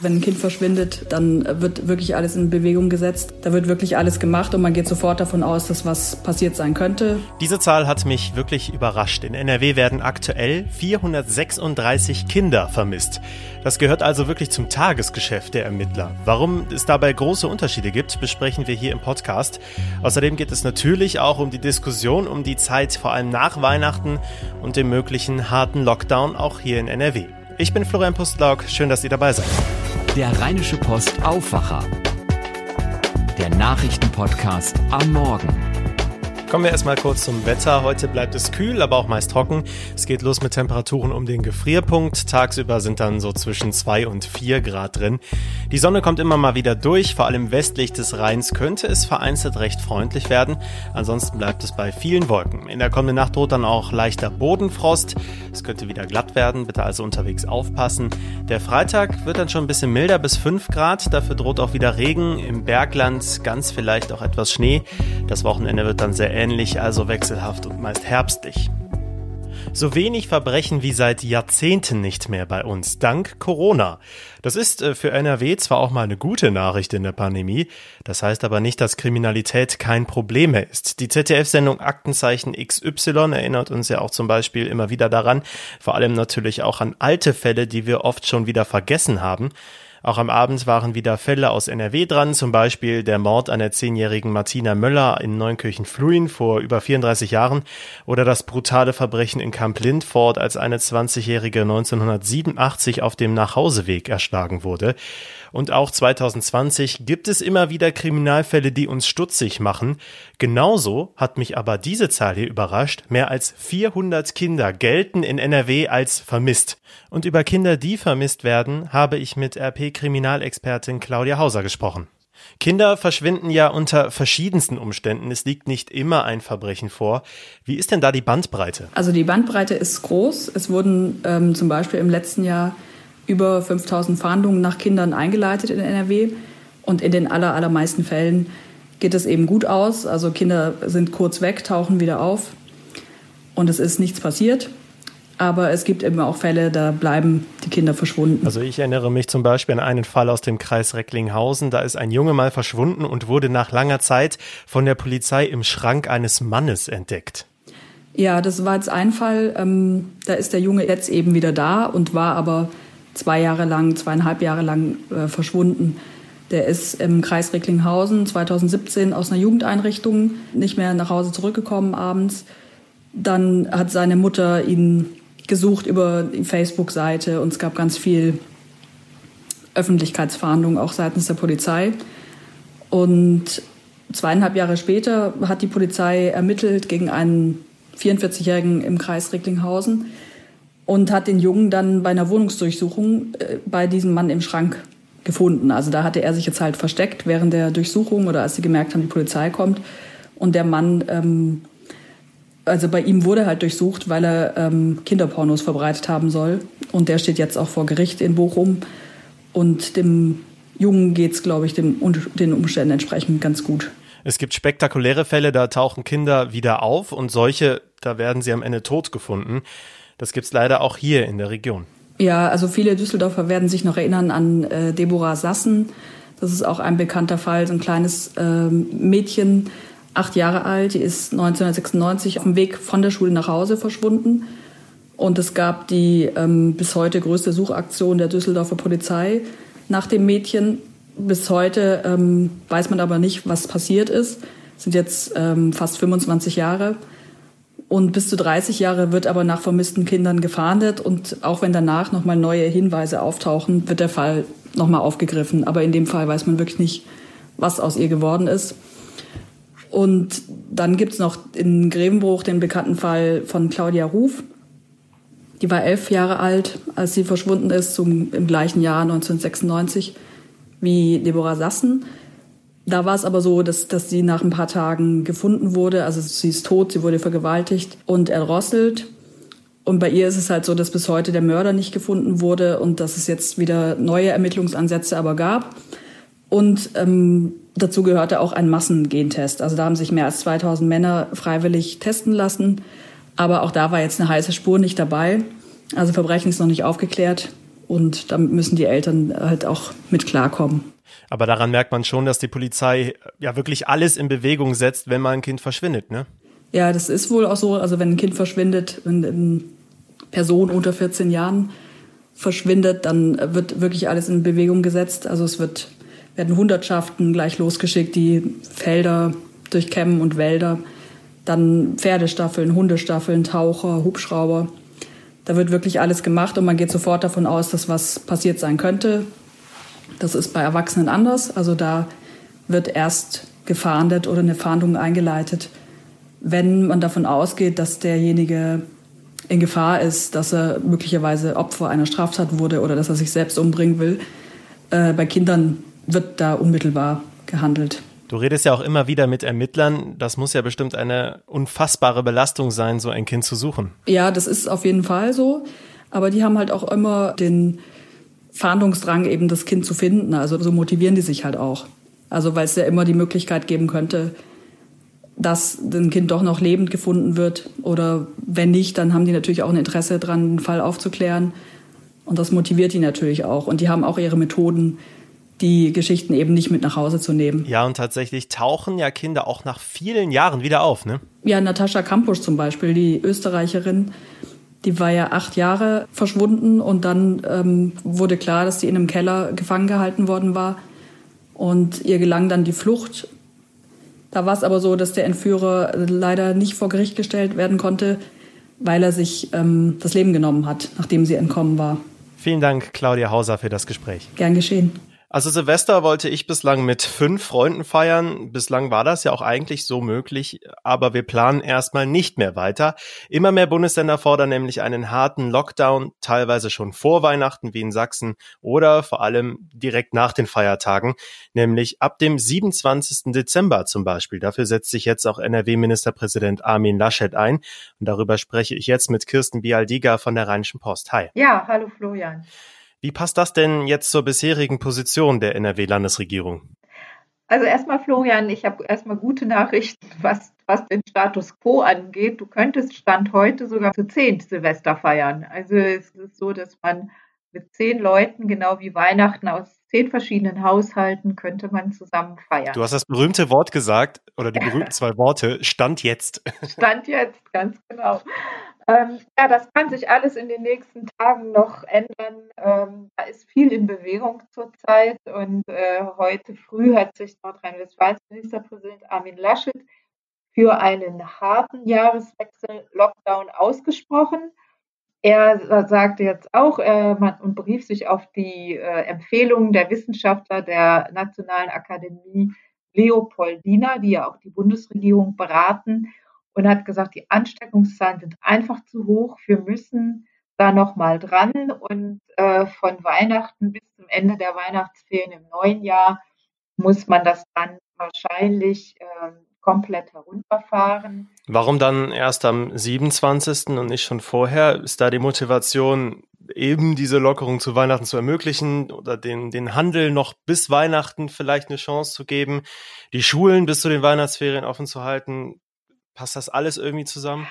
Wenn ein Kind verschwindet, dann wird wirklich alles in Bewegung gesetzt. Da wird wirklich alles gemacht und man geht sofort davon aus, dass was passiert sein könnte. Diese Zahl hat mich wirklich überrascht. In NRW werden aktuell 436 Kinder vermisst. Das gehört also wirklich zum Tagesgeschäft der Ermittler. Warum es dabei große Unterschiede gibt, besprechen wir hier im Podcast. Außerdem geht es natürlich auch um die Diskussion um die Zeit vor allem nach Weihnachten und dem möglichen harten Lockdown auch hier in NRW. Ich bin Florian Pustlauk, schön, dass ihr dabei seid. Der Rheinische Post Aufwacher. Der Nachrichtenpodcast am Morgen. Kommen wir erstmal kurz zum Wetter. Heute bleibt es kühl, aber auch meist trocken. Es geht los mit Temperaturen um den Gefrierpunkt. Tagsüber sind dann so zwischen zwei und vier Grad drin. Die Sonne kommt immer mal wieder durch. Vor allem westlich des Rheins könnte es vereinzelt recht freundlich werden. Ansonsten bleibt es bei vielen Wolken. In der kommenden Nacht droht dann auch leichter Bodenfrost. Es könnte wieder glatt werden. Bitte also unterwegs aufpassen. Der Freitag wird dann schon ein bisschen milder bis fünf Grad. Dafür droht auch wieder Regen. Im Bergland ganz vielleicht auch etwas Schnee. Das Wochenende wird dann sehr ähnlich, also wechselhaft und meist herbstlich. So wenig Verbrechen wie seit Jahrzehnten nicht mehr bei uns, dank Corona. Das ist äh, für NRW zwar auch mal eine gute Nachricht in der Pandemie, das heißt aber nicht, dass Kriminalität kein Problem mehr ist. Die ZDF-Sendung Aktenzeichen XY erinnert uns ja auch zum Beispiel immer wieder daran, vor allem natürlich auch an alte Fälle, die wir oft schon wieder vergessen haben. Auch am Abend waren wieder Fälle aus NRW dran, zum Beispiel der Mord an der zehnjährigen Martina Möller in Neunkirchen-Fluin vor über 34 Jahren oder das brutale Verbrechen in Camp Lindford, als eine 20-jährige 1987 auf dem Nachhauseweg erschlagen wurde. Und auch 2020 gibt es immer wieder Kriminalfälle, die uns stutzig machen. Genauso hat mich aber diese Zahl hier überrascht. Mehr als 400 Kinder gelten in NRW als vermisst. Und über Kinder, die vermisst werden, habe ich mit RP-Kriminalexpertin Claudia Hauser gesprochen. Kinder verschwinden ja unter verschiedensten Umständen. Es liegt nicht immer ein Verbrechen vor. Wie ist denn da die Bandbreite? Also die Bandbreite ist groß. Es wurden ähm, zum Beispiel im letzten Jahr über 5000 Fahndungen nach Kindern eingeleitet in NRW. Und in den aller, allermeisten Fällen geht es eben gut aus. Also Kinder sind kurz weg, tauchen wieder auf und es ist nichts passiert. Aber es gibt eben auch Fälle, da bleiben die Kinder verschwunden. Also ich erinnere mich zum Beispiel an einen Fall aus dem Kreis Recklinghausen. Da ist ein Junge mal verschwunden und wurde nach langer Zeit von der Polizei im Schrank eines Mannes entdeckt. Ja, das war jetzt ein Fall. Ähm, da ist der Junge jetzt eben wieder da und war aber zwei Jahre lang, zweieinhalb Jahre lang äh, verschwunden. Der ist im Kreis Recklinghausen 2017 aus einer Jugendeinrichtung nicht mehr nach Hause zurückgekommen abends. Dann hat seine Mutter ihn gesucht über die Facebook-Seite und es gab ganz viel Öffentlichkeitsfahndung auch seitens der Polizei. Und zweieinhalb Jahre später hat die Polizei ermittelt gegen einen 44-Jährigen im Kreis Recklinghausen und hat den Jungen dann bei einer Wohnungsdurchsuchung äh, bei diesem Mann im Schrank gefunden. Also da hatte er sich jetzt halt versteckt während der Durchsuchung oder als sie gemerkt haben, die Polizei kommt. Und der Mann, ähm, also bei ihm wurde halt durchsucht, weil er ähm, Kinderpornos verbreitet haben soll. Und der steht jetzt auch vor Gericht in Bochum. Und dem Jungen geht's, glaube ich, dem, den Umständen entsprechend ganz gut. Es gibt spektakuläre Fälle, da tauchen Kinder wieder auf und solche, da werden sie am Ende tot gefunden. Das gibt's leider auch hier in der Region. Ja, also viele Düsseldorfer werden sich noch erinnern an äh, Deborah Sassen. Das ist auch ein bekannter Fall, so ein kleines äh, Mädchen, acht Jahre alt, die ist 1996 auf dem Weg von der Schule nach Hause verschwunden. Und es gab die ähm, bis heute größte Suchaktion der Düsseldorfer Polizei nach dem Mädchen. Bis heute ähm, weiß man aber nicht, was passiert ist. Es sind jetzt ähm, fast 25 Jahre. Und bis zu 30 Jahre wird aber nach vermissten Kindern gefahndet. Und auch wenn danach nochmal neue Hinweise auftauchen, wird der Fall nochmal aufgegriffen. Aber in dem Fall weiß man wirklich nicht, was aus ihr geworden ist. Und dann gibt's noch in Grevenbruch den bekannten Fall von Claudia Ruf. Die war elf Jahre alt, als sie verschwunden ist, zum, im gleichen Jahr 1996 wie Deborah Sassen. Da war es aber so, dass, dass sie nach ein paar Tagen gefunden wurde. Also sie ist tot, sie wurde vergewaltigt und erdrosselt. Und bei ihr ist es halt so, dass bis heute der Mörder nicht gefunden wurde und dass es jetzt wieder neue Ermittlungsansätze aber gab. Und ähm, dazu gehörte auch ein Massengentest. Also da haben sich mehr als 2000 Männer freiwillig testen lassen. Aber auch da war jetzt eine heiße Spur nicht dabei. Also Verbrechen ist noch nicht aufgeklärt. Und damit müssen die Eltern halt auch mit klarkommen. Aber daran merkt man schon, dass die Polizei ja wirklich alles in Bewegung setzt, wenn mal ein Kind verschwindet, ne? Ja, das ist wohl auch so. Also wenn ein Kind verschwindet, wenn eine Person unter 14 Jahren verschwindet, dann wird wirklich alles in Bewegung gesetzt. Also es wird, werden Hundertschaften gleich losgeschickt, die Felder durchkämmen und Wälder. Dann Pferdestaffeln, Hundestaffeln, Taucher, Hubschrauber. Da wird wirklich alles gemacht und man geht sofort davon aus, dass was passiert sein könnte. Das ist bei Erwachsenen anders. Also da wird erst gefahndet oder eine Fahndung eingeleitet, wenn man davon ausgeht, dass derjenige in Gefahr ist, dass er möglicherweise Opfer einer Straftat wurde oder dass er sich selbst umbringen will. Äh, bei Kindern wird da unmittelbar gehandelt. Du redest ja auch immer wieder mit Ermittlern. Das muss ja bestimmt eine unfassbare Belastung sein, so ein Kind zu suchen. Ja, das ist auf jeden Fall so. Aber die haben halt auch immer den Fahndungsdrang, eben das Kind zu finden. Also so motivieren die sich halt auch. Also weil es ja immer die Möglichkeit geben könnte, dass ein Kind doch noch lebend gefunden wird. Oder wenn nicht, dann haben die natürlich auch ein Interesse daran, den Fall aufzuklären. Und das motiviert die natürlich auch. Und die haben auch ihre Methoden, die Geschichten eben nicht mit nach Hause zu nehmen. Ja, und tatsächlich tauchen ja Kinder auch nach vielen Jahren wieder auf, ne? Ja, Natascha Kampusch zum Beispiel, die Österreicherin, die war ja acht Jahre verschwunden und dann ähm, wurde klar, dass sie in einem Keller gefangen gehalten worden war. Und ihr gelang dann die Flucht. Da war es aber so, dass der Entführer leider nicht vor Gericht gestellt werden konnte, weil er sich ähm, das Leben genommen hat, nachdem sie entkommen war. Vielen Dank, Claudia Hauser, für das Gespräch. Gern geschehen. Also Silvester wollte ich bislang mit fünf Freunden feiern. Bislang war das ja auch eigentlich so möglich, aber wir planen erstmal nicht mehr weiter. Immer mehr Bundesländer fordern nämlich einen harten Lockdown, teilweise schon vor Weihnachten wie in Sachsen oder vor allem direkt nach den Feiertagen, nämlich ab dem 27. Dezember zum Beispiel. Dafür setzt sich jetzt auch NRW-Ministerpräsident Armin Laschet ein. Und darüber spreche ich jetzt mit Kirsten Bialdiga von der Rheinischen Post. Hi. Ja, hallo Florian. Wie passt das denn jetzt zur bisherigen Position der NRW-Landesregierung? Also erstmal, Florian, ich habe erstmal gute Nachrichten, was, was den Status quo angeht. Du könntest Stand heute sogar zu zehn Silvester feiern. Also es ist so, dass man mit zehn Leuten, genau wie Weihnachten aus zehn verschiedenen Haushalten, könnte man zusammen feiern. Du hast das berühmte Wort gesagt, oder die berühmten zwei Worte, Stand jetzt. Stand jetzt, ganz genau. Ähm, ja, das kann sich alles in den nächsten Tagen noch ändern. Ähm, da ist viel in Bewegung zurzeit und äh, heute früh hat sich Nordrhein-Westfalens Ministerpräsident Armin Laschet für einen harten Jahreswechsel Lockdown ausgesprochen. Er sagte jetzt auch äh, man, und berief sich auf die äh, Empfehlungen der Wissenschaftler der Nationalen Akademie Leopoldina, die ja auch die Bundesregierung beraten und hat gesagt, die Ansteckungszahlen sind einfach zu hoch. Wir müssen da nochmal dran und äh, von Weihnachten bis zum Ende der Weihnachtsferien im neuen Jahr muss man das dann wahrscheinlich äh, komplett herunterfahren. Warum dann erst am 27. und nicht schon vorher? Ist da die Motivation, eben diese Lockerung zu Weihnachten zu ermöglichen oder den, den Handel noch bis Weihnachten vielleicht eine Chance zu geben, die Schulen bis zu den Weihnachtsferien offen zu halten? Passt das alles irgendwie zusammen?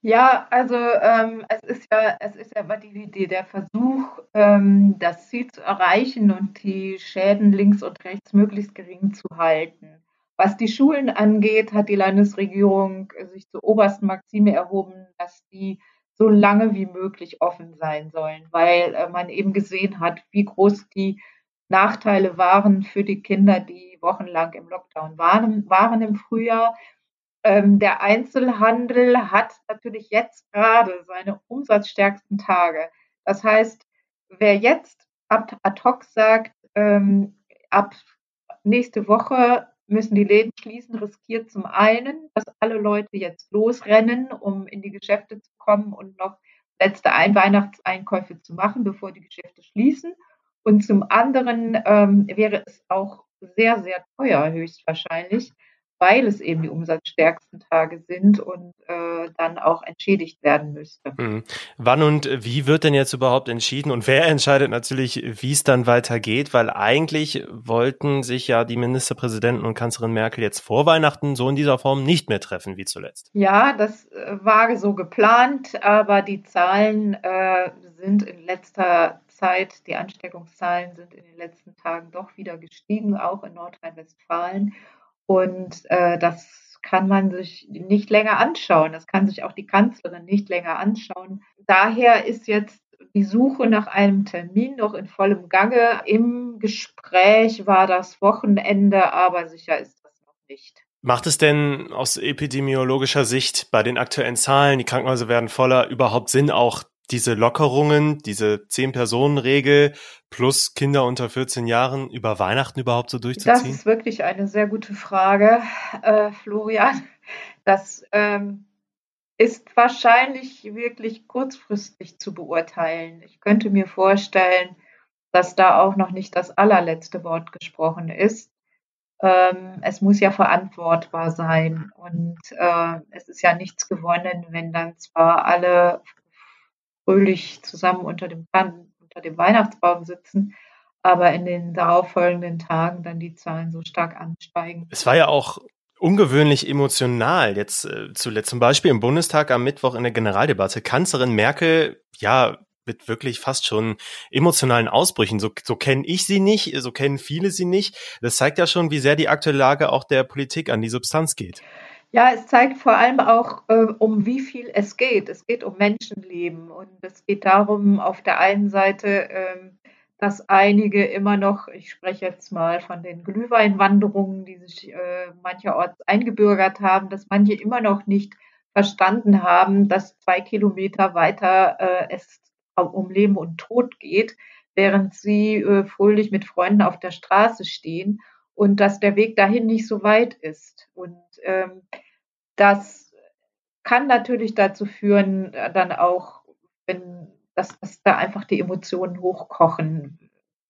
Ja, also ähm, es ist ja, es ist ja die Idee, der Versuch, ähm, das Ziel zu erreichen und die Schäden links und rechts möglichst gering zu halten. Was die Schulen angeht, hat die Landesregierung sich zur obersten Maxime erhoben, dass die so lange wie möglich offen sein sollen, weil äh, man eben gesehen hat, wie groß die Nachteile waren für die Kinder, die wochenlang im Lockdown waren, waren im Frühjahr. Ähm, der Einzelhandel hat natürlich jetzt gerade seine umsatzstärksten Tage. Das heißt, wer jetzt ab ad hoc sagt, ähm, ab nächste Woche müssen die Läden schließen, riskiert zum einen, dass alle Leute jetzt losrennen, um in die Geschäfte zu kommen und noch letzte Ein Weihnachtseinkäufe zu machen, bevor die Geschäfte schließen. Und zum anderen ähm, wäre es auch sehr, sehr teuer, höchstwahrscheinlich, weil es eben die umsatzstärksten Tage sind und äh, dann auch entschädigt werden müsste. Mhm. Wann und wie wird denn jetzt überhaupt entschieden und wer entscheidet natürlich, wie es dann weitergeht? Weil eigentlich wollten sich ja die Ministerpräsidenten und Kanzlerin Merkel jetzt vor Weihnachten so in dieser Form nicht mehr treffen wie zuletzt. Ja, das äh, war so geplant, aber die Zahlen äh, sind in letzter Weihnachtszeit. Die Ansteckungszahlen sind in den letzten Tagen doch wieder gestiegen, auch in Nordrhein-Westfalen. Und äh, das kann man sich nicht länger anschauen. Das kann sich auch die Kanzlerin nicht länger anschauen. Daher ist jetzt die Suche nach einem Termin noch in vollem Gange. Im Gespräch war das Wochenende, aber sicher ist das noch nicht. Macht es denn aus epidemiologischer Sicht bei den aktuellen Zahlen, die Krankenhäuser werden voller, überhaupt Sinn, auch diese Lockerungen, diese Zehn-Personen-Regel plus Kinder unter 14 Jahren über Weihnachten überhaupt so durchzuziehen? Das ist wirklich eine sehr gute Frage, äh, Florian. Das ähm, ist wahrscheinlich wirklich kurzfristig zu beurteilen. Ich könnte mir vorstellen, dass da auch noch nicht das allerletzte Wort gesprochen ist. Ähm, es muss ja verantwortbar sein und äh, es ist ja nichts gewonnen, wenn dann zwar alle fröhlich zusammen unter dem, unter dem Weihnachtsbaum sitzen, aber in den darauffolgenden Tagen dann die Zahlen so stark ansteigen. Es war ja auch ungewöhnlich emotional jetzt äh, zuletzt zum Beispiel im Bundestag am Mittwoch in der Generaldebatte. Kanzlerin Merkel, ja, mit wirklich fast schon emotionalen Ausbrüchen. So, so kenne ich sie nicht, so kennen viele sie nicht. Das zeigt ja schon, wie sehr die aktuelle Lage auch der Politik an die Substanz geht. Ja, es zeigt vor allem auch, äh, um wie viel es geht. Es geht um Menschenleben und es geht darum, auf der einen Seite, äh, dass einige immer noch, ich spreche jetzt mal von den Glühweinwanderungen, die sich äh, mancherorts eingebürgert haben, dass manche immer noch nicht verstanden haben, dass zwei Kilometer weiter äh, es um Leben und Tod geht, während sie fröhlich mit Freunden auf der Straße stehen und dass der Weg dahin nicht so weit ist. Und ähm, das kann natürlich dazu führen, äh, dann auch, wenn dass, dass da einfach die Emotionen hochkochen,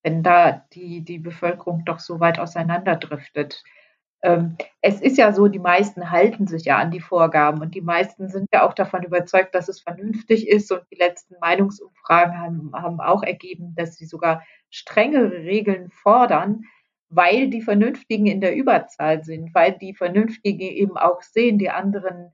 wenn da die, die Bevölkerung doch so weit auseinanderdriftet. Ähm, es ist ja so, die meisten halten sich ja an die Vorgaben und die meisten sind ja auch davon überzeugt, dass es vernünftig ist und die letzten Meinungsumfragen haben, haben auch ergeben, dass sie sogar strengere Regeln fordern, weil die Vernünftigen in der Überzahl sind, weil die Vernünftigen eben auch sehen, die anderen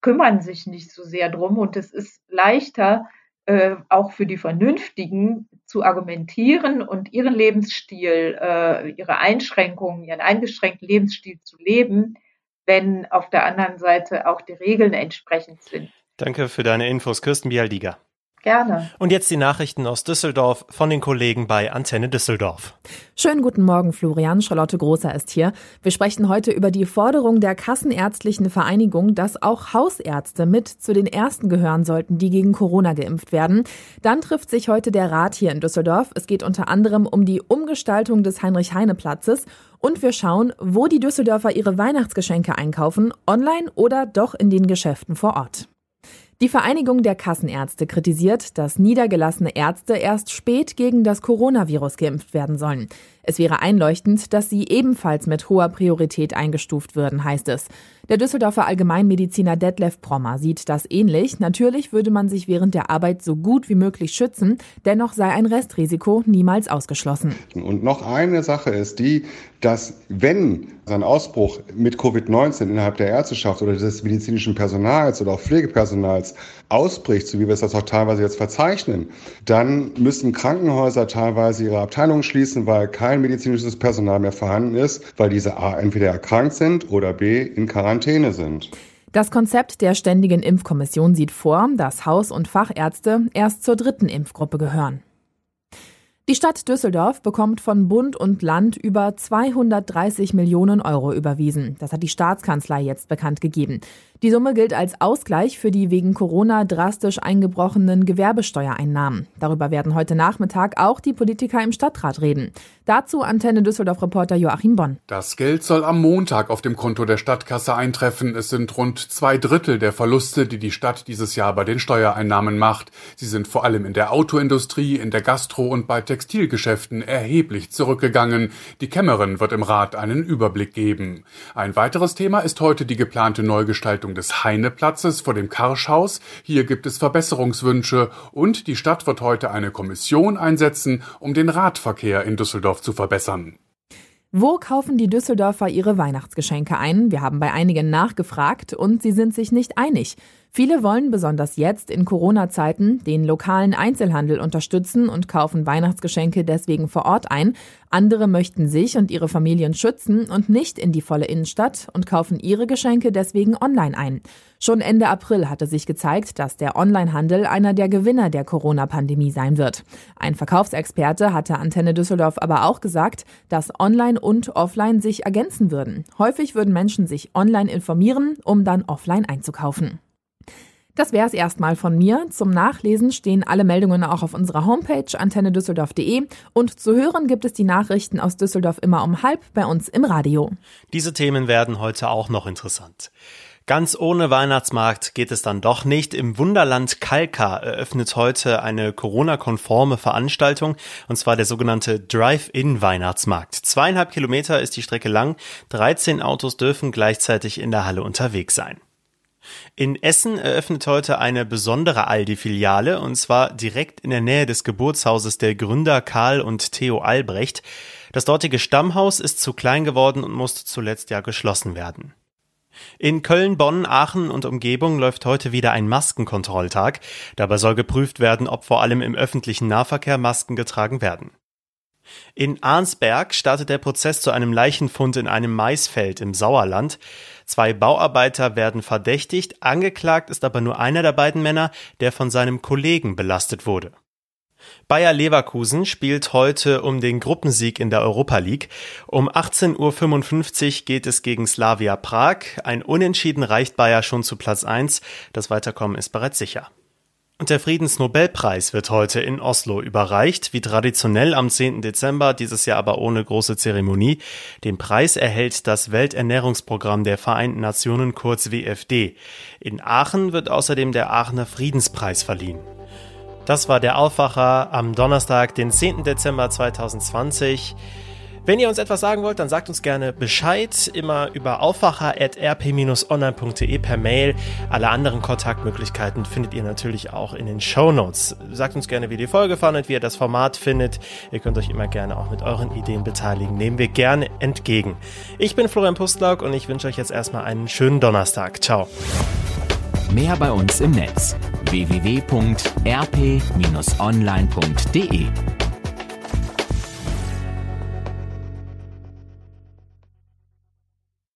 kümmern sich nicht so sehr drum und es ist leichter, äh, auch für die Vernünftigen zu argumentieren und ihren Lebensstil, äh, ihre Einschränkungen, ihren eingeschränkten Lebensstil zu leben, wenn auf der anderen Seite auch die Regeln entsprechend sind. Danke für deine Infos, Kirsten Bialdiger. Gerne. Und jetzt die Nachrichten aus Düsseldorf von den Kollegen bei Antenne Düsseldorf. Schönen guten Morgen, Florian. Charlotte Großer ist hier. Wir sprechen heute über die Forderung der Kassenärztlichen Vereinigung, dass auch Hausärzte mit zu den ersten gehören sollten, die gegen Corona geimpft werden. Dann trifft sich heute der Rat hier in Düsseldorf. Es geht unter anderem um die Umgestaltung des Heinrich-Heine-Platzes und wir schauen, wo die Düsseldorfer ihre Weihnachtsgeschenke einkaufen, online oder doch in den Geschäften vor Ort. Die Vereinigung der Kassenärzte kritisiert, dass niedergelassene Ärzte erst spät gegen das Coronavirus geimpft werden sollen. Es wäre einleuchtend, dass sie ebenfalls mit hoher Priorität eingestuft würden, heißt es. Der Düsseldorfer Allgemeinmediziner Detlef Prommer sieht das ähnlich. Natürlich würde man sich während der Arbeit so gut wie möglich schützen, dennoch sei ein Restrisiko niemals ausgeschlossen. Und noch eine Sache ist die, dass wenn ein Ausbruch mit Covid-19 innerhalb der Ärzteschaft oder des medizinischen Personals oder auch Pflegepersonals ausbricht, so wie wir es das auch teilweise jetzt verzeichnen, dann müssen Krankenhäuser teilweise ihre Abteilungen schließen, weil kein medizinisches Personal mehr vorhanden ist, weil diese A entweder erkrankt sind oder B in Quarantäne sind. Das Konzept der Ständigen Impfkommission sieht vor, dass Haus- und Fachärzte erst zur dritten Impfgruppe gehören. Die Stadt Düsseldorf bekommt von Bund und Land über 230 Millionen Euro überwiesen. Das hat die Staatskanzlei jetzt bekannt gegeben. Die Summe gilt als Ausgleich für die wegen Corona drastisch eingebrochenen Gewerbesteuereinnahmen. Darüber werden heute Nachmittag auch die Politiker im Stadtrat reden. Dazu Antenne Düsseldorf-Reporter Joachim Bonn. Das Geld soll am Montag auf dem Konto der Stadtkasse eintreffen. Es sind rund zwei Drittel der Verluste, die die Stadt dieses Jahr bei den Steuereinnahmen macht. Sie sind vor allem in der Autoindustrie, in der Gastro- und bei Textilgeschäften erheblich zurückgegangen. Die Kämmerin wird im Rat einen Überblick geben. Ein weiteres Thema ist heute die geplante Neugestaltung des Heineplatzes vor dem Karschhaus. Hier gibt es Verbesserungswünsche und die Stadt wird heute eine Kommission einsetzen, um den Radverkehr in Düsseldorf zu verbessern. Wo kaufen die Düsseldorfer ihre Weihnachtsgeschenke ein? Wir haben bei einigen nachgefragt und sie sind sich nicht einig. Viele wollen besonders jetzt in Corona-Zeiten den lokalen Einzelhandel unterstützen und kaufen Weihnachtsgeschenke deswegen vor Ort ein. Andere möchten sich und ihre Familien schützen und nicht in die volle Innenstadt und kaufen ihre Geschenke deswegen online ein. Schon Ende April hatte sich gezeigt, dass der Onlinehandel einer der Gewinner der Corona-Pandemie sein wird. Ein Verkaufsexperte hatte Antenne Düsseldorf aber auch gesagt, dass Online und Offline sich ergänzen würden. Häufig würden Menschen sich online informieren, um dann offline einzukaufen. Das wäre es erstmal von mir. Zum Nachlesen stehen alle Meldungen auch auf unserer Homepage antennedüsseldorf.de und zu hören gibt es die Nachrichten aus Düsseldorf immer um halb bei uns im Radio. Diese Themen werden heute auch noch interessant. Ganz ohne Weihnachtsmarkt geht es dann doch nicht. Im Wunderland Kalka eröffnet heute eine Corona-konforme Veranstaltung, und zwar der sogenannte Drive-In-Weihnachtsmarkt. Zweieinhalb Kilometer ist die Strecke lang, 13 Autos dürfen gleichzeitig in der Halle unterwegs sein. In Essen eröffnet heute eine besondere Aldi-Filiale und zwar direkt in der Nähe des Geburtshauses der Gründer Karl und Theo Albrecht. Das dortige Stammhaus ist zu klein geworden und musste zuletzt ja geschlossen werden. In Köln, Bonn, Aachen und Umgebung läuft heute wieder ein Maskenkontrolltag. Dabei soll geprüft werden, ob vor allem im öffentlichen Nahverkehr Masken getragen werden. In Arnsberg startet der Prozess zu einem Leichenfund in einem Maisfeld im Sauerland. Zwei Bauarbeiter werden verdächtigt, angeklagt ist aber nur einer der beiden Männer, der von seinem Kollegen belastet wurde. Bayer Leverkusen spielt heute um den Gruppensieg in der Europa League. Um 18.55 Uhr geht es gegen Slavia Prag. Ein Unentschieden reicht Bayer schon zu Platz 1. Das Weiterkommen ist bereits sicher. Und der Friedensnobelpreis wird heute in Oslo überreicht, wie traditionell am 10. Dezember, dieses Jahr aber ohne große Zeremonie. Den Preis erhält das Welternährungsprogramm der Vereinten Nationen, kurz WFD. In Aachen wird außerdem der Aachener Friedenspreis verliehen. Das war der Aufwacher am Donnerstag, den 10. Dezember 2020. Wenn ihr uns etwas sagen wollt, dann sagt uns gerne Bescheid, immer über aufwacher.rp-online.de per Mail. Alle anderen Kontaktmöglichkeiten findet ihr natürlich auch in den Show Notes. Sagt uns gerne, wie die Folge fandet, wie ihr das Format findet. Ihr könnt euch immer gerne auch mit euren Ideen beteiligen. Nehmen wir gerne entgegen. Ich bin Florian Pustlauk und ich wünsche euch jetzt erstmal einen schönen Donnerstag. Ciao. Mehr bei uns im Netz www.rp-online.de